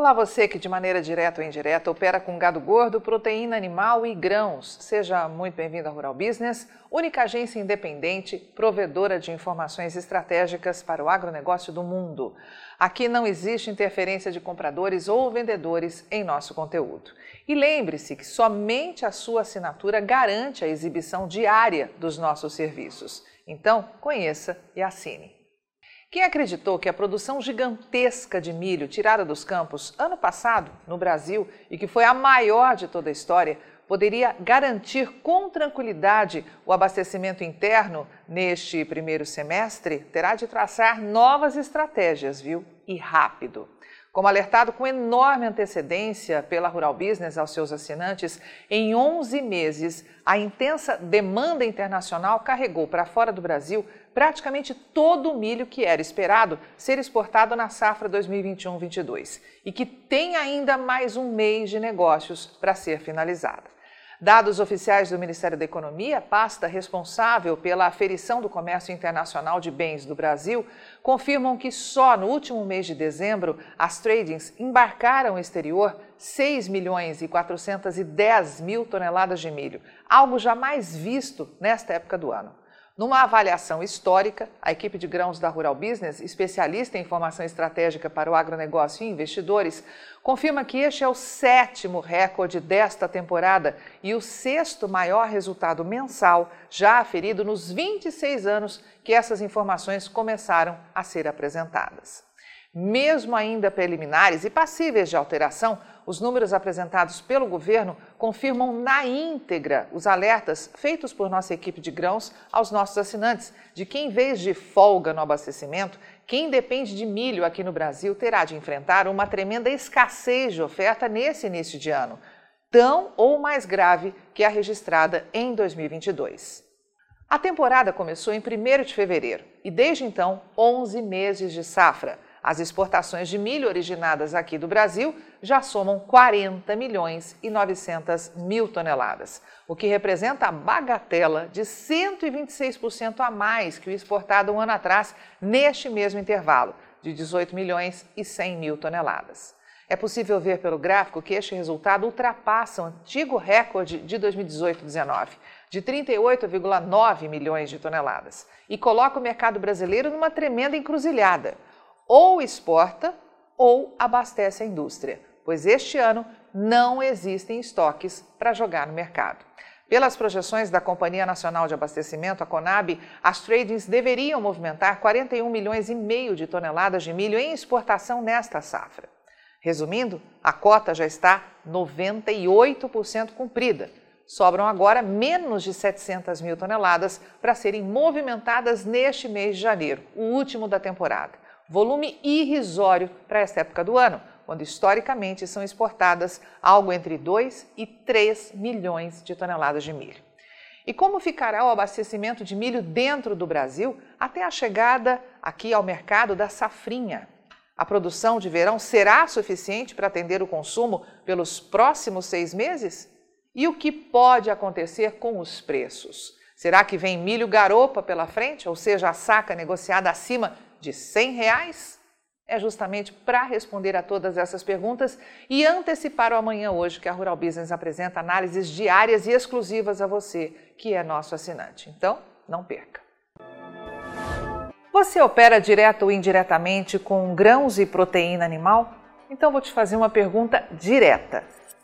Olá, você que de maneira direta ou indireta opera com gado gordo, proteína animal e grãos. Seja muito bem-vindo à Rural Business, única agência independente, provedora de informações estratégicas para o agronegócio do mundo. Aqui não existe interferência de compradores ou vendedores em nosso conteúdo. E lembre-se que somente a sua assinatura garante a exibição diária dos nossos serviços. Então, conheça e assine. Quem acreditou que a produção gigantesca de milho tirada dos campos ano passado no Brasil e que foi a maior de toda a história poderia garantir com tranquilidade o abastecimento interno neste primeiro semestre, terá de traçar novas estratégias, viu? E rápido. Como alertado com enorme antecedência pela Rural Business aos seus assinantes, em 11 meses, a intensa demanda internacional carregou para fora do Brasil praticamente todo o milho que era esperado ser exportado na safra 2021-22 e que tem ainda mais um mês de negócios para ser finalizada. Dados oficiais do Ministério da Economia, pasta responsável pela aferição do comércio internacional de bens do Brasil, confirmam que só no último mês de dezembro as tradings embarcaram no exterior 6 milhões e 410 mil toneladas de milho, algo jamais visto nesta época do ano. Numa avaliação histórica, a equipe de grãos da Rural Business, especialista em informação estratégica para o agronegócio e investidores, confirma que este é o sétimo recorde desta temporada e o sexto maior resultado mensal já aferido nos 26 anos que essas informações começaram a ser apresentadas. Mesmo ainda preliminares e passíveis de alteração, os números apresentados pelo governo confirmam na íntegra os alertas feitos por nossa equipe de grãos aos nossos assinantes de que, em vez de folga no abastecimento, quem depende de milho aqui no Brasil terá de enfrentar uma tremenda escassez de oferta nesse início de ano, tão ou mais grave que a registrada em 2022. A temporada começou em 1 de fevereiro e, desde então, 11 meses de safra as exportações de milho originadas aqui do Brasil já somam 40 milhões e 900 mil toneladas, o que representa a bagatela de 126% a mais que o exportado um ano atrás, neste mesmo intervalo, de 18 milhões e 100 mil toneladas. É possível ver pelo gráfico que este resultado ultrapassa o antigo recorde de 2018-19, de 38,9 milhões de toneladas, e coloca o mercado brasileiro numa tremenda encruzilhada ou exporta ou abastece a indústria, pois este ano não existem estoques para jogar no mercado. Pelas projeções da Companhia Nacional de Abastecimento, a Conab, as tradings deveriam movimentar 41 milhões e meio de toneladas de milho em exportação nesta safra. Resumindo, a cota já está 98% cumprida. Sobram agora menos de 700 mil toneladas para serem movimentadas neste mês de janeiro, o último da temporada volume irrisório para esta época do ano, quando historicamente são exportadas algo entre 2 e 3 milhões de toneladas de milho. E como ficará o abastecimento de milho dentro do Brasil até a chegada aqui ao mercado da safrinha? A produção de verão será suficiente para atender o consumo pelos próximos seis meses? E o que pode acontecer com os preços? Será que vem milho garopa pela frente, ou seja, a saca negociada acima de 100 reais? É justamente para responder a todas essas perguntas e antecipar o amanhã hoje que a Rural Business apresenta análises diárias e exclusivas a você, que é nosso assinante. Então, não perca. Você opera direto ou indiretamente com grãos e proteína animal? Então vou te fazer uma pergunta direta.